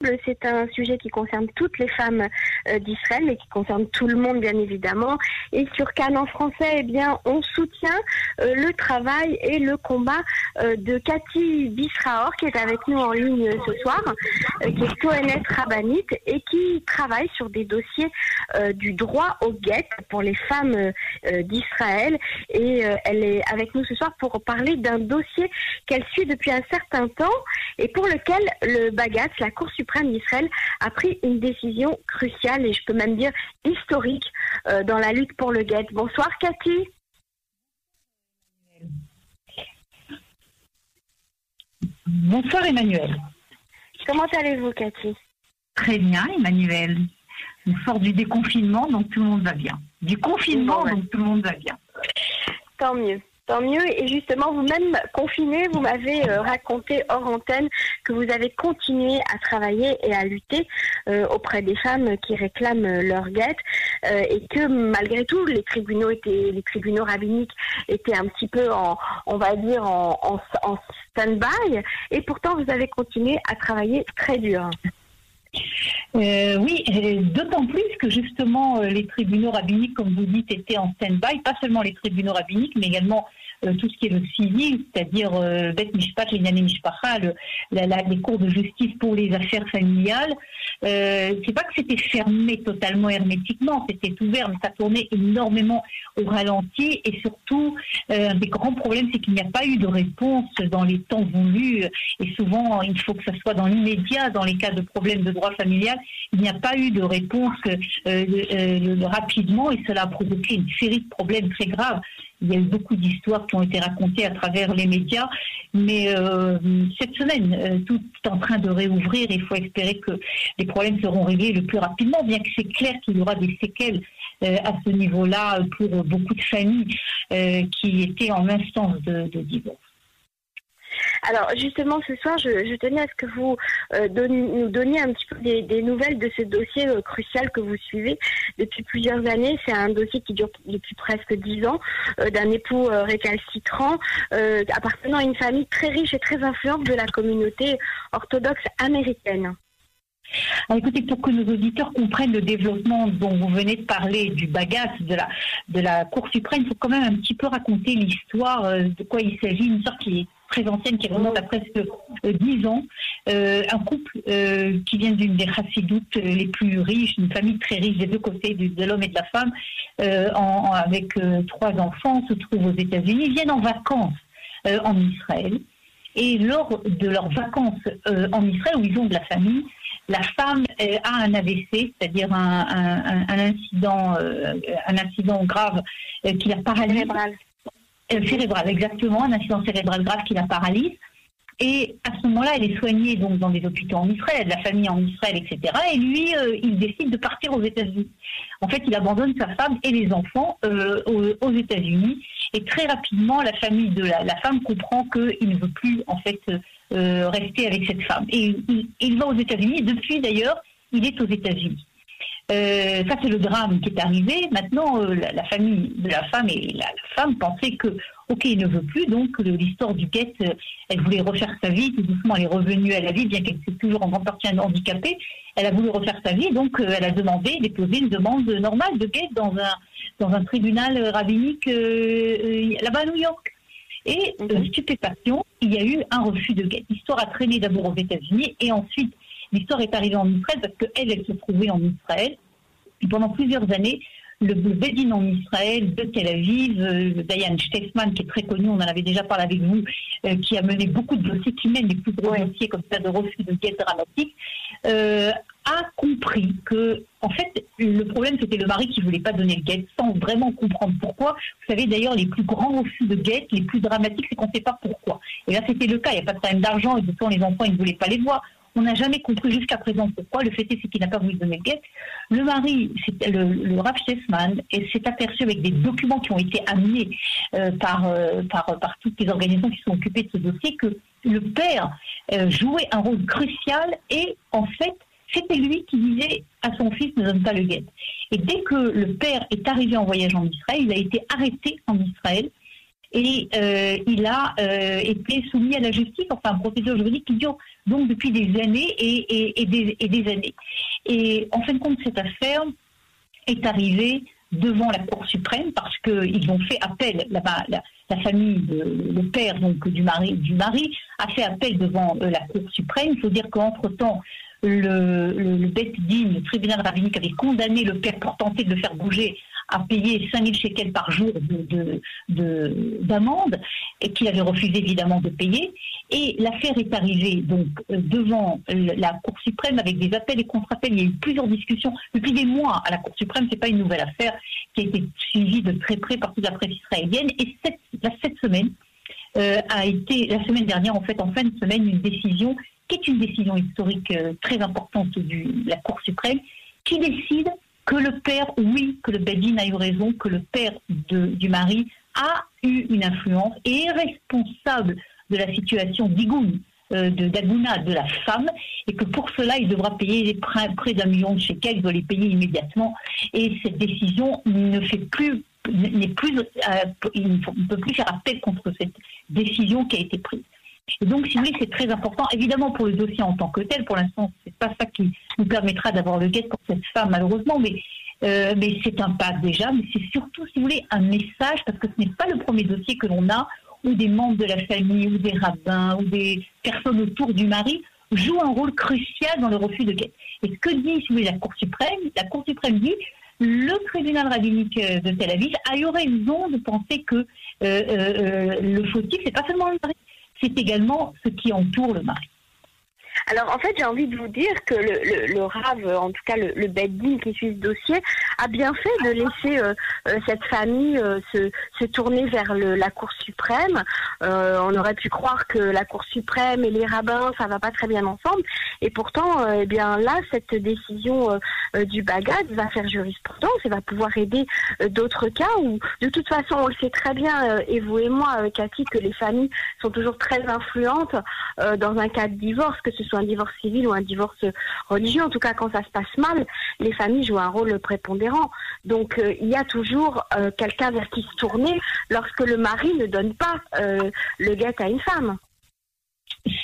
C'est un sujet qui concerne toutes les femmes euh, d'Israël, mais qui concerne tout le monde, bien évidemment. Et sur Cannes en français, eh bien, on soutient euh, le travail et le combat euh, de Cathy Bisraor, qui est avec nous en ligne ce soir, qui est Kohenet Rabanite et qui travaille sur des dossiers du droit au guet pour les femmes d'Israël. Et elle est avec nous ce soir pour parler d'un dossier qu'elle suit depuis un certain temps et pour lequel le Bagatz, la Cour suprême, suprême d'Israël a pris une décision cruciale et je peux même dire historique euh, dans la lutte pour le guet. Bonsoir Cathy. Bonsoir Emmanuel. Comment allez-vous Cathy? Très bien Emmanuel. On sort du déconfinement donc tout le monde va bien. Du confinement donc tout le monde va bien. Tant mieux. Tant mieux. Et justement, vous-même confiné, vous m'avez euh, raconté hors antenne que vous avez continué à travailler et à lutter euh, auprès des femmes qui réclament leur guette euh, et que malgré tout, les tribunaux étaient, les tribunaux rabbiniques étaient un petit peu en, on va dire, en, stand-by. Et pourtant, vous avez continué à travailler très dur. Oui, d'autant plus que justement les tribunaux rabbiniques, comme vous dites, étaient en stand-by, pas seulement les tribunaux rabbiniques, mais également tout ce qui est le civil, c'est-à-dire euh, les cours de justice pour les affaires familiales. Euh, c'est pas que c'était fermé totalement hermétiquement, c'était ouvert, mais ça tournait énormément au ralenti. Et surtout, euh, un des grands problèmes, c'est qu'il n'y a pas eu de réponse dans les temps voulus. Et souvent, il faut que ça soit dans l'immédiat, dans les cas de problèmes de droit familial, il n'y a pas eu de réponse rapidement, et cela a provoqué une série de problèmes très graves. Il y a eu beaucoup d'histoires qui ont été racontées à travers les médias, mais euh, cette semaine, euh, tout est en train de réouvrir. Il faut espérer que les problèmes seront réglés le plus rapidement, bien que c'est clair qu'il y aura des séquelles euh, à ce niveau-là pour beaucoup de familles qui étaient en instance de divorce. Alors justement ce soir, je, tenais à ce que vous euh, nous donniez un petit peu des, nouvelles de ce dossier euh, crucial que vous suivez depuis plusieurs années. C'est un dossier qui dure depuis presque dix ans, euh, d'un époux récalcitrant appartenant à une famille très riche et très influente de la communauté orthodoxe américaine. écoutez, pour que nos auditeurs comprennent le développement dont vous venez de parler, du bagasse de la, de la Cour suprême, il faut quand même un petit peu raconter l'histoire de quoi il s'agit, une sorte qui est très ancienne qui remonte à presque euh, dix ans. Euh, un couple euh, qui vient d'une des chassidoutes les plus riches, une famille très riche des deux côtés de, l'homme et de la femme, avec trois enfants, se trouvent aux États-Unis, viennent en vacances en Israël. Et lors de leurs vacances en Israël, où ils ont de la famille, la femme a un AVC, c'est-à-dire un, incident, un incident grave qui la paralyse. Euh, cérébral, exactement, un accident cérébral grave qui la paralyse. Et à ce moment-là, elle est soignée donc dans des hôpitaux en Israël, de la famille en Israël, etc. Et lui, euh, il décide de partir aux États-Unis. En fait, il abandonne sa femme et les enfants euh, aux, États-Unis. Et très rapidement, la famille de la, femme comprend qu'il ne veut plus en fait rester avec cette femme. Et il, il va aux États-Unis. Depuis d'ailleurs, il est aux États-Unis. Euh, ça, c'est le drame qui est arrivé. Maintenant, euh, la, famille de la femme et la, femme pensaient que, ok, il ne veut plus, donc l'histoire du guet, euh, elle voulait refaire sa vie. Tout doucement, elle est revenue à la vie, bien qu'elle soit toujours en grande partie handicapée. Elle a voulu refaire sa vie, donc elle a demandé, déposé une demande normale de guet dans un dans un tribunal rabbinique là-bas à New York. Et mhm. stupéfaction, il y a eu un refus de guet. L'histoire a traîné d'abord aux États-Unis et ensuite L'histoire est arrivée en Israël parce qu'elle, elle se trouvait en Israël. Et pendant plusieurs années, le Bédine en Israël de Tel Aviv, euh, Diane Steffman, qui est très connu, on en avait déjà parlé avec vous, euh, qui a mené beaucoup de dossiers, qui mène les plus gros dossiers comme ça de refus de guet dramatique, euh, a compris que, en fait, le problème c'était le mari qui voulait pas donner le guet sans vraiment comprendre pourquoi. Vous savez d'ailleurs, les plus grands refus de guet, les plus dramatiques, c'est qu'on ne sait pas pourquoi. Et là, c'était le cas. Il n'y a pas de problème d'argent et de temps, les enfants, ils ne voulaient pas les voir. On n'a jamais compris jusqu'à présent pourquoi. Le fait est, qu'il n'a pas voulu donner le guet. Le mari, le, le Rav s'est aperçu avec des documents qui ont été amenés euh, par, euh, par, par toutes les organisations qui sont occupées de ce dossier que le père euh, jouait un rôle crucial et en fait, c'était lui qui disait à son fils ne donne pas le guet. Et dès que le père est arrivé en voyage en Israël, il a été arrêté en Israël et il a été soumis à la justice, enfin un procédure juridique qui dure donc depuis des années et, des, années. Et en fin de compte, cette affaire est arrivée devant la Cour suprême parce qu'ils ont fait appel, la, la, famille, le père donc du mari, du mari a fait appel devant euh, la Cour suprême. Il faut dire qu'entre-temps, le, le, le le tribunal rabbinique, avait condamné le père pour tenter de le faire bouger à payer 5000 shekels par jour d'amende, de, et qu'il avait refusé évidemment de payer. Et l'affaire est arrivée donc euh, devant la Cour suprême avec des appels et contre-appels. Il y a eu plusieurs discussions depuis des mois à la Cour suprême. C'est pas une nouvelle affaire qui a été suivie de très près par toute la presse israélienne. Et cette, cette semaine euh, a été la semaine dernière en fait en fin de semaine une décision qui est une décision historique euh, très importante de la Cour suprême qui décide que le père, oui, que le Bedin a eu raison, que le père du mari a eu une influence et est responsable de la situation d'Igoun, euh, de d'Aguna, de la femme, et que pour cela, il devra payer près, d'un million de shekels, il doit les payer immédiatement. Et cette décision ne fait plus, euh, il ne peut plus faire appel contre cette décision qui a été prise. Et donc, si vous voulez, c'est très important. Évidemment, pour le dossier en tant que tel, pour l'instant, c'est pas ça qui nous permettra d'avoir le guet pour cette femme, malheureusement, mais, euh, mais c'est un pas déjà. Mais c'est surtout, si vous voulez, un message, parce que ce n'est pas le premier dossier que l'on a où des membres de la famille, ou des rabbins, ou des personnes autour du mari jouent un rôle crucial dans le refus de guet. Et ce que dit, si vous voulez, la Cour suprême, la Cour suprême dit le tribunal rabbinique de Tel Aviv a eu raison de penser que euh, euh, le fautif, c'est pas seulement le mari, c'est également ce qui entoure le mari. Alors en fait, j'ai envie de vous dire que le, le, RAV, en tout cas le, le qui suit ce dossier, a bien fait de laisser euh, euh, cette famille euh, se, tourner vers le, la Cour suprême. on aurait pu croire que la Cour suprême et les rabbins, ça va pas très bien ensemble. Et pourtant, eh bien là, cette décision du Bagad va faire jurisprudence et va pouvoir aider d'autres cas où, de toute façon, on le sait très bien, et vous et moi, Cathy, que les familles sont toujours très influentes dans un cas de divorce, soit un divorce civil ou un divorce religieux. En tout cas, quand ça se passe mal, les familles jouent un rôle prépondérant. Donc, euh, il y a toujours euh, quelqu'un vers qui se tourner lorsque le mari ne donne pas euh, le guet à une femme.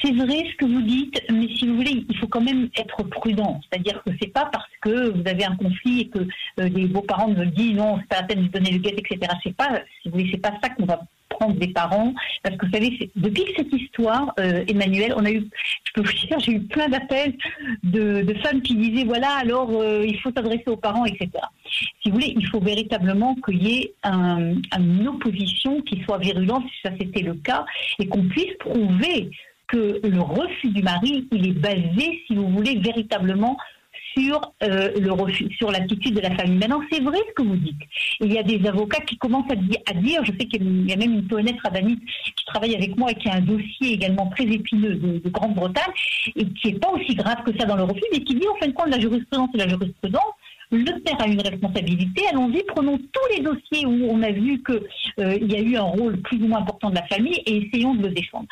C'est vrai ce que vous dites, mais si vous voulez, il faut quand même être prudent. C'est-à-dire que c'est pas parce que vous avez un conflit et que les beaux-parents me disent non, c'est pas la peine de donner le guet, etc. C'est pas, si vous voulez, c'est pas ça qu'on va prendre des parents. Parce que vous savez, depuis cette histoire, euh, Emmanuel, on a eu, je peux vous dire, j'ai eu plein d'appels de, femmes qui disaient voilà, alors euh, il faut s'adresser aux parents, etc. Si vous voulez, il faut véritablement qu'il y ait une opposition qui soit virulente, si ça c'était le cas, et qu'on puisse prouver que le refus du mari, il est basé, si vous voulez, véritablement sur euh, le sur l'attitude de la famille. Maintenant, c'est vrai ce que vous dites. Il y a des avocats qui commencent à, dire, je sais qu'il y a même une poète rabbinite qui travaille avec moi et qui a un dossier également très épineux de, Grande-Bretagne et qui n'est pas aussi grave que ça dans le refus, mais qui dit en fin de compte la jurisprudence et la jurisprudence le père a une responsabilité. Allons-y, prenons tous les dossiers où on a vu qu'il euh, y a eu un rôle plus ou moins important de la famille et essayons de le défendre.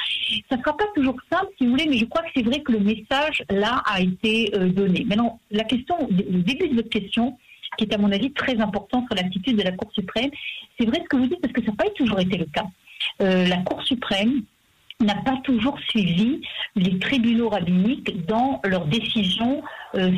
Ça ne sera pas toujours simple, si vous voulez, mais je crois que c'est vrai que le message là a été euh, donné. Maintenant, la question, le début de votre question, qui est à mon avis très important sur l'attitude de la Cour suprême, c'est vrai ce que vous dites parce que ça n'a pas toujours été le cas. Euh, la Cour suprême n'a pas toujours suivi les tribunaux rabbiniques dans leurs décisions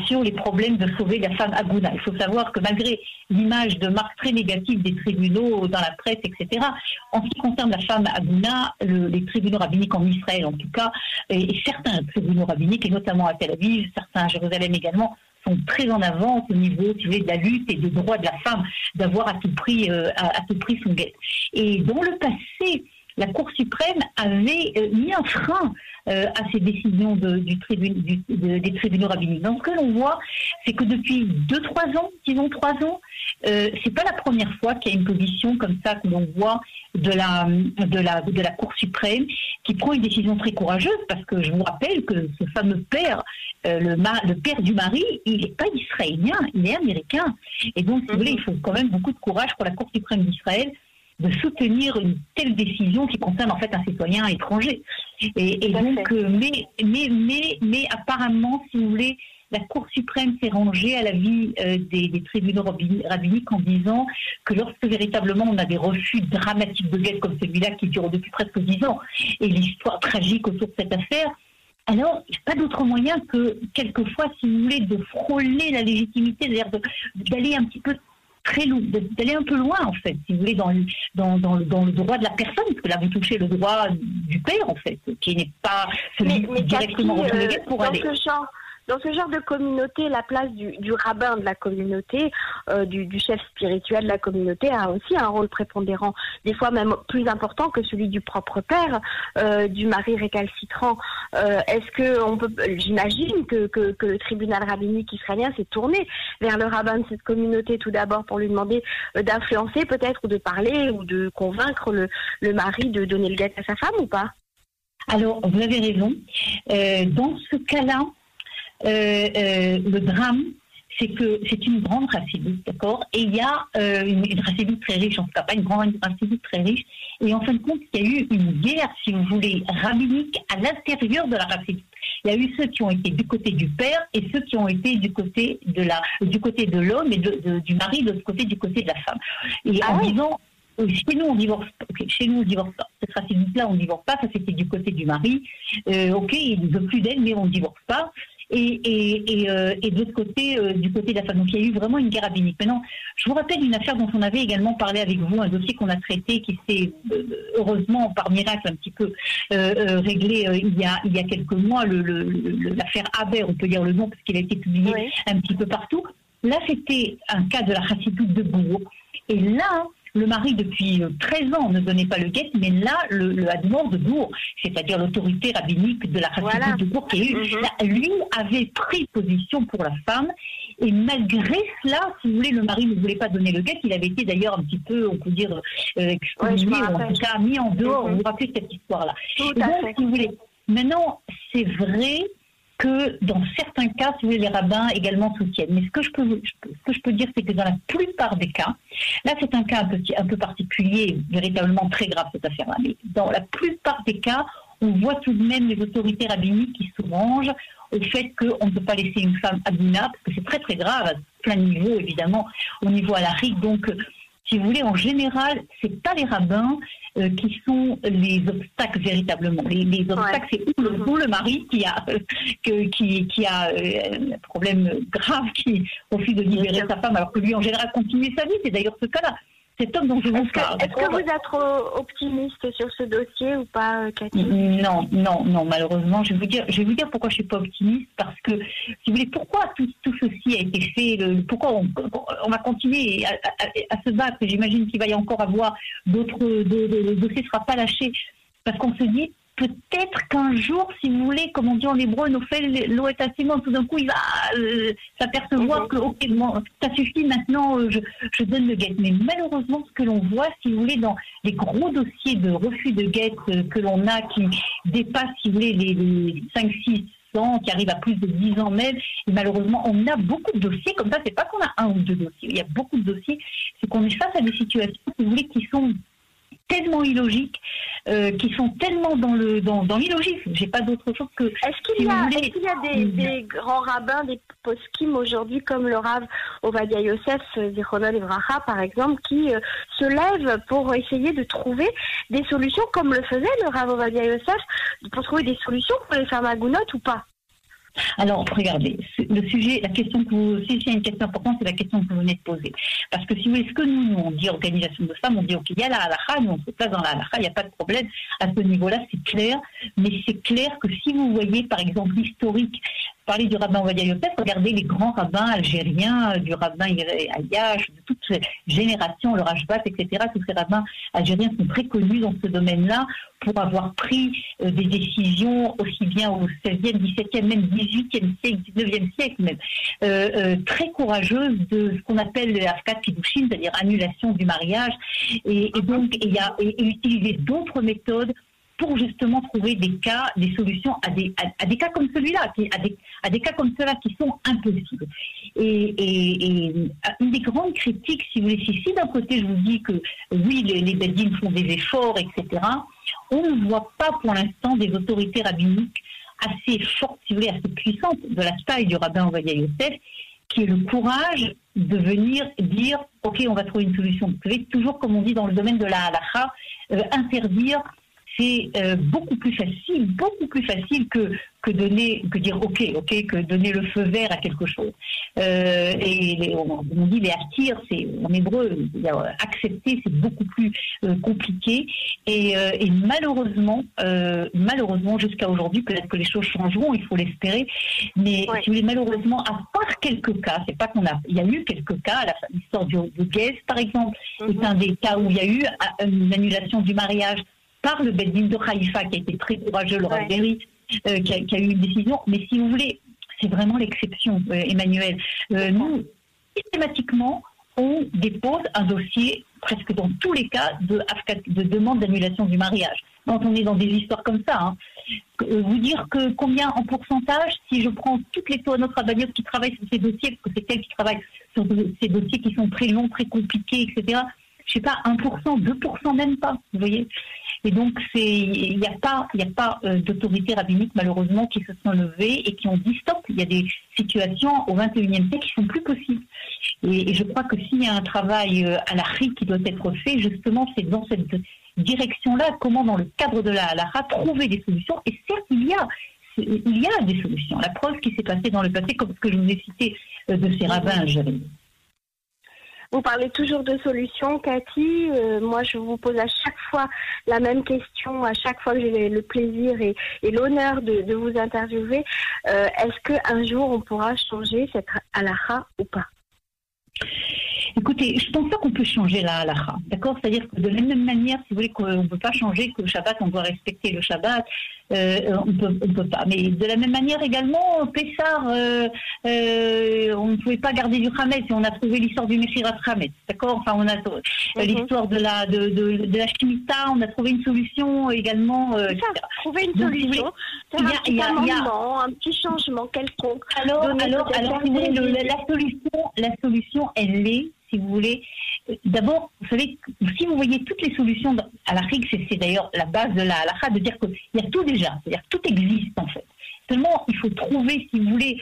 sur les problèmes de sauver la femme Aguna. Il faut savoir que malgré l'image de marque très négative des tribunaux dans la presse, etc., en ce qui concerne la femme Aguna, les tribunaux rabbiniques en Israël en tout cas, et, certains tribunaux rabbiniques, et notamment à Tel Aviv, certains à Jérusalem également, sont très en avance au niveau de la lutte et des droits de la femme d'avoir à tout prix euh, à, tout prix son guet. Et dans le passé, la Cour suprême avait euh, mis un frein euh, à ces décisions de, du des tribunaux rabbiniques. Donc, ce que l'on voit, c'est que depuis 2-3 ans, disons 3 ans, euh, c'est pas la première fois qu'il y a une position comme ça que l'on voit de la, de, la, de la Cour suprême qui prend une décision très courageuse parce que je vous rappelle que ce fameux père, euh, le, le, père du mari, il n'est pas israélien, il est américain. Et donc, si vous voulez, il faut quand même beaucoup de courage pour la Cour suprême d'Israël de soutenir une telle décision qui concerne en fait un citoyen étranger. Et, donc, euh, mais, mais, mais, mais apparemment, si vous voulez, la Cour suprême s'est rangée à l'avis euh, des, des, tribunaux rabbiniques en disant que lorsque véritablement on a des refus dramatiques de guette comme celui-là qui dure depuis presque dix ans, et l'histoire tragique autour de cette affaire, alors, il n'y a pas d'autre moyen que, quelquefois, si vous voulez, de frôler la légitimité, c'est-à-dire d'aller un petit peu très d'aller un peu loin, en fait, si vous voulez, dans, dans, dans, dans, le droit de la personne, parce que là, vous touchez le droit du père, en fait, qui n'est pas celui mais, directement euh, pour aller. Dans ce genre de communauté, la place du, rabbin de la communauté, euh, du, chef spirituel de la communauté a aussi un rôle prépondérant, des fois même plus important que celui du propre père, euh, du mari récalcitrant. Euh, est-ce que on peut, j'imagine que, que, le tribunal rabbinique israélien s'est tourné vers le rabbin de cette communauté tout d'abord pour lui demander d'influencer peut-être ou de parler ou de convaincre le, le mari de donner le guet à sa femme ou pas? Alors, vous avez raison. dans ce cas-là, le drame, c'est que c'est une grande racidoute, d'accord? Et il y a euh, une, une très riche, en tout cas pas une grande racidoute très riche. Et en fin de compte, il y a eu une guerre, si vous voulez, rabbinique à l'intérieur de la racidoute. Il y a eu ceux qui ont été du côté du père et ceux qui ont été du côté de la, du côté de l'homme et du mari, de l'autre côté du côté de la femme. Et ah en disant, chez nous, on divorce Chez nous, on divorce pas. Cette racidoute-là, on divorce pas. Ça, c'était du côté du mari. ok, il ne veut plus d'elle, mais on divorce pas et, et, et, euh, et de l'autre côté, euh, du côté de la femme. Donc il y a eu vraiment une guerre rabbinique. Maintenant, je vous rappelle une affaire dont on avait également parlé avec vous, un dossier qu'on a traité qui s'est euh, heureusement par miracle un petit peu réglé il, y a, il y a quelques mois, l'affaire le, Aber, on peut dire le nom parce qu'il a été publié un petit peu partout. Là, c'était un cas de la chassidoute de Bourg. Et là, le mari, depuis 13 euh, ans, ne donnait pas le guet, mais là, le, le de Bourg, c'est-à-dire l'autorité rabbinique de la République de Bourg, qui mhm. lui avait pris position pour la femme. Et malgré cela, si vous voulez, le mari ne voulait pas donner le guet. Il avait été d'ailleurs un petit peu, on peut dire, euh, excommunié, ou en tout cas mis en dehors. Mhm. Vous vous rappelez cette histoire-là. Donc, si vous voulez, maintenant, c'est vrai que dans certains cas, si les rabbins également soutiennent. Mais ce que je peux, ce que je peux dire, c'est que dans la plupart des cas, là c'est un cas un peu, particulier, véritablement très grave cette affaire-là, mais dans la plupart des cas, on voit tout de même les autorités rabbiniques qui se rangent au fait qu'on ne peut pas laisser une femme abina, parce que c'est très très grave, à plein niveau évidemment, au niveau à la rigue. Donc, si vous voulez, en général, c'est pas les rabbins euh, qui sont les obstacles véritablement. Les, obstacles, c'est ou, le, mari qui a euh, qui, qui a euh, un problème grave, qui refuse de libérer sa femme, alors que lui, en général, continue sa vie. C'est d'ailleurs ce cas-là cet homme dont je vous parle. Est-ce que vous êtes trop optimiste sur ce dossier ou pas, Cathy Non, non, non, malheureusement. Je vais vous dire, je vais vous dire pourquoi je suis pas optimiste. Parce que, si vous voulez, pourquoi tout, tout ceci a été fait le, Pourquoi on, on, va continuer à, à, se battre J'imagine qu'il va y encore avoir d'autres. Le dossier ne sera pas lâché. Parce qu'on se dit, peut-être qu'un jour, si vous voulez, comme on dit en hébreu, nous fait l'eau est assez tout d'un coup, il va euh, s'apercevoir mhm. que, ok, ça suffit, maintenant, euh, je, je, donne le guet. Mais malheureusement, ce que l'on voit, si vous voulez, dans les gros dossiers de refus de guet euh, que l'on a, qui dépassent, si vous voulez, les, les 5, 6, ans, qui arrivent à plus de 10 ans même, et malheureusement, on a beaucoup de dossiers comme ça. C'est pas qu'on a un ou deux dossiers, il y a beaucoup de dossiers. C'est qu'on est face à des situations, si vous voulez, qui sont tellement illogiques, euh, qui sont tellement dans le dans, dans l'illogisme. J'ai pas d'autre chose que. Est-ce qu'il y, a, est qu'il y a des, des, grands rabbins, des poskim aujourd'hui, comme le Rav Ovadia Yosef Zichronol Evracha, par exemple, qui euh, se lèvent pour essayer de trouver des solutions, comme le faisait le Rav Ovadia Yosef, pour trouver des solutions pour les femmes agounotes ou pas? Alors, regardez, le sujet, la question que vous, si c'est une question importante, c'est la question que vous venez de poser. Parce que si vous voulez, ce que nous, nous on dit organisation de femmes, on dit, OK, il y a la halakha, nous, on se place dans la halakha, il n'y a pas de problème. À ce niveau-là, c'est clair. Mais c'est clair que si vous voyez, par exemple, l'historique parler du rabbin Ovadia Yosef, regardez les grands rabbins algériens, du rabbin Ayash, de toute cette génération, le Rajbat, etc. Tous ces rabbins algériens sont très connus dans ce domaine-là pour avoir pris euh, des décisions aussi bien au 16e, 17e, même 18e siècle, 19e siècle même, euh, euh, très courageuses de ce qu'on appelle le Afkat Pidushin, c'est-à-dire annulation du mariage, et, donc il y a et utiliser d'autres méthodes pour justement trouver des cas, des solutions à des, à, des cas comme celui-là, à des, à des cas comme cela qui sont impossibles. Et, et, une des grandes critiques, si vous voulez, si, d'un côté je vous dis que oui, les, les font des efforts, etc., on ne voit pas pour l'instant des autorités rabbiniques assez forte, si vous voulez, assez puissante de la taille du rabbin Ovadia Yosef, qui est le courage de venir dire, OK, on va trouver une solution. Vous savez, toujours comme on dit dans le domaine de la halakha, euh, interdire c'est euh, beaucoup plus facile, beaucoup plus facile que que donner, que dire ok, ok, que donner le feu vert à quelque chose. Euh, et on, dit les acquire, c'est en hébreu, accepter, c'est beaucoup plus euh, compliqué. Et, euh, et malheureusement, malheureusement, jusqu'à aujourd'hui, peut-être que les choses changeront, il faut l'espérer. Mais si vous voulez, malheureusement, à part quelques cas, c'est pas qu'on a, il y a eu quelques cas, l'histoire de Guez, par exemple, c'est mhm. un des cas où il y a eu une annulation du mariage par le Beddin de Haïfa, qui a été très courageux, le ouais. euh, qui, a, qui, a, eu une décision. Mais si vous voulez, c'est vraiment l'exception, euh, Emmanuel. Euh, nous, systématiquement, on dépose un dossier, presque dans tous les cas, de, de demande d'annulation du mariage. Quand on est dans des histoires comme ça, hein. Vous dire que combien en pourcentage, si je prends toutes les notre Rabagnotes qui travaillent sur ces dossiers, parce que c'est elles qui travaillent sur ces dossiers qui sont très longs, très compliqués, etc., je sais pas, 1%, 2% même pas, vous voyez et donc, il n'y a pas, pas euh, d'autorités rabbiniques, malheureusement, qui se sont levées et qui ont dit stop. Il y a des situations au XXIe siècle qui sont plus possibles. Et, je crois que s'il y a un travail euh, à la qui doit être fait, justement, c'est dans cette direction-là, comment, dans le cadre de la halakha, trouver des solutions. Et certes, il y a il y a des solutions. La preuve qui s'est passée dans le passé, comme ce que je vous ai cité euh, de ces rabbins, Jérémy. Vous parlez toujours de solutions, Cathy. Euh, moi, je vous pose à chaque fois la même question, à chaque fois que j'ai le plaisir et, l'honneur de, de, vous interviewer. Euh, Est-ce qu'un jour, on pourra changer cette halakha ou pas? Écoutez, je pense pas qu'on peut changer la halakha, d'accord? C'est-à-dire que de la même manière, si vous voulez, qu'on ne peut pas changer que le Shabbat, on doit respecter le Shabbat, euh, on peut, on peut pas. Mais de la même manière également, Pessar, euh, euh, on ne pouvait pas garder du Hametz, et on a trouvé l'histoire du Meshirat Hametz, d'accord? Enfin, on a mhm. l'histoire de la de, de, de, la Shemitah, on a trouvé une solution également. Ça, trouver une solution, il y a, un, petit y a, un petit changement quelconque. Alors, alors, alors, le, la solution, la solution, elle est si vous voulez. D'abord, vous savez, si vous voyez toutes les solutions à la RIG, c'est d'ailleurs la base de la halakha de dire qu'il y a tout déjà, c'est-à-dire tout existe en fait. Seulement, il faut trouver, si vous voulez,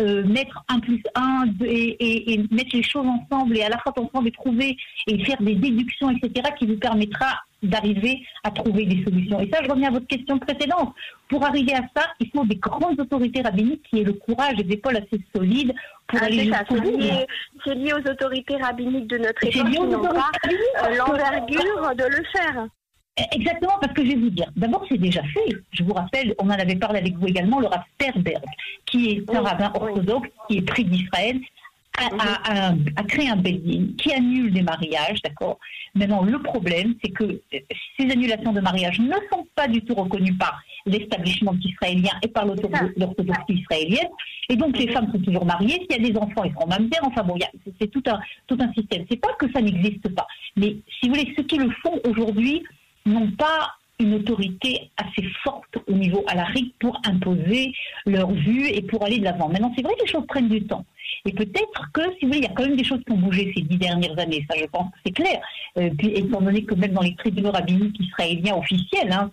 euh, mettre un plus un et, et, mettre les choses ensemble et à la fois ensemble et trouver et faire des déductions, etc., qui vous permettra d'arriver à trouver des solutions. Et ça, je reviens à votre question précédente. Pour arriver à ça, il faut des grandes autorités rabbiniques qui aient le courage et des épaules assez solides pour ah, aller jusqu'au bout. C'est lié aux autorités rabbiniques de notre époque qui n'ont pas euh, l'envergure de le faire. Exactement, parce que je vais vous dire, d'abord c'est déjà fait. Je vous rappelle, on en avait parlé avec vous également, le Rav Perberg, qui est un rabbin orthodoxe, qui est pris d'Israël, a, a, créé un building qui annule des mariages, d'accord Maintenant, le problème, c'est que euh, ces annulations de mariage ne sont pas du tout reconnues par l'établissement israélien et par l'orthodoxie israélienne. Et donc, les femmes sont toujours mariées. S'il y a des enfants, ils seront mamzères. Enfin bon, c'est tout un, tout un système. C'est pas que ça n'existe pas. Mais si vous voulez, ceux qui le font aujourd'hui n'ont pas une autorité assez forte au niveau à la pour imposer leur vue et pour aller de l'avant. Maintenant, c'est vrai que les choses prennent du temps. Et peut-être que, si vous voulez, il y a quand même des choses qui ont bougé ces dix dernières années, ça je pense que c'est clair. Euh, puis étant donné que même dans les tribunaux rabbiniques israéliens officiels, hein,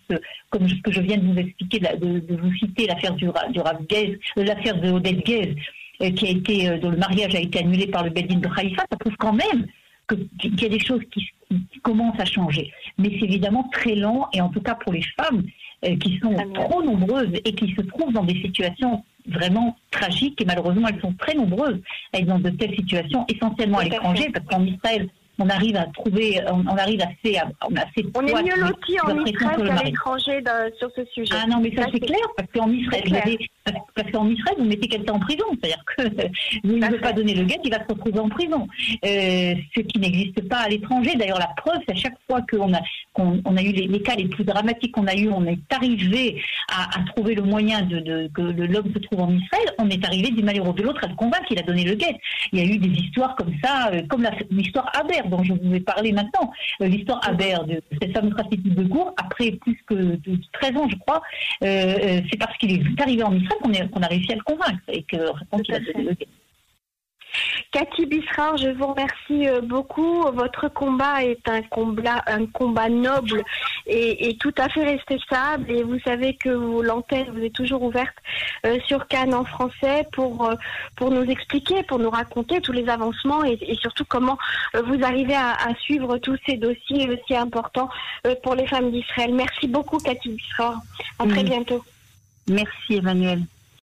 comme ce que je viens de vous expliquer, de, vous citer l'affaire du, du euh, l'affaire de Odette Gez, euh, qui a été, dont le mariage a été annulé par le Bedin de Haïfa, ça prouve quand même qu'il y a des choses qui, qui, commencent à changer. Mais c'est évidemment très lent, et en tout cas pour les femmes euh, qui sont trop nombreuses et qui se trouvent dans des situations vraiment tragiques, et malheureusement elles sont très nombreuses à être dans de telles situations, essentiellement à l'étranger, parce qu'en Israël, on arrive à trouver, on, arrive assez, on a assez On est mieux lotis en Israël qu'à l'étranger sur ce sujet. Ah non, mais ça, c'est clair, parce qu'en Israël, parce qu'en Israël, vous mettez quelqu'un en prison, c'est-à-dire que vous ne pouvez pas donner le guet, il va se retrouver en prison. Euh, ce qui n'existe pas à l'étranger. D'ailleurs, la preuve, c'est à chaque fois qu'on a, qu'on on a eu les, les, cas les plus dramatiques qu'on a eu, on est arrivé à, à trouver le moyen de, de que l'homme se trouve en Israël, on est arrivé d'une manière ou de l'autre à le convaincre qu'il a donné le guet. Il y a eu des histoires comme ça, euh, comme l'histoire Aber dont je vous ai parlé maintenant, euh, l'histoire Aber de cette fameuse prostituée de cours, après plus que de 13 ans, je crois, euh, euh, c'est parce qu'il est arrivé en Israël qu'on a réussi à le convaincre et que qu'il a donné le. Cathy Bisrar, je vous remercie euh, beaucoup. Votre combat est un combat, un combat noble et, tout à fait respectable. Et vous savez que l'antenne vous est toujours ouverte euh, sur Cannes en français pour euh, pour nous expliquer, pour nous raconter tous les avancements et, surtout comment vous arrivez à, suivre tous ces dossiers aussi importants pour les femmes d'Israël. Merci beaucoup, Cathy Bisrar. À très bientôt. Merci, Emmanuel.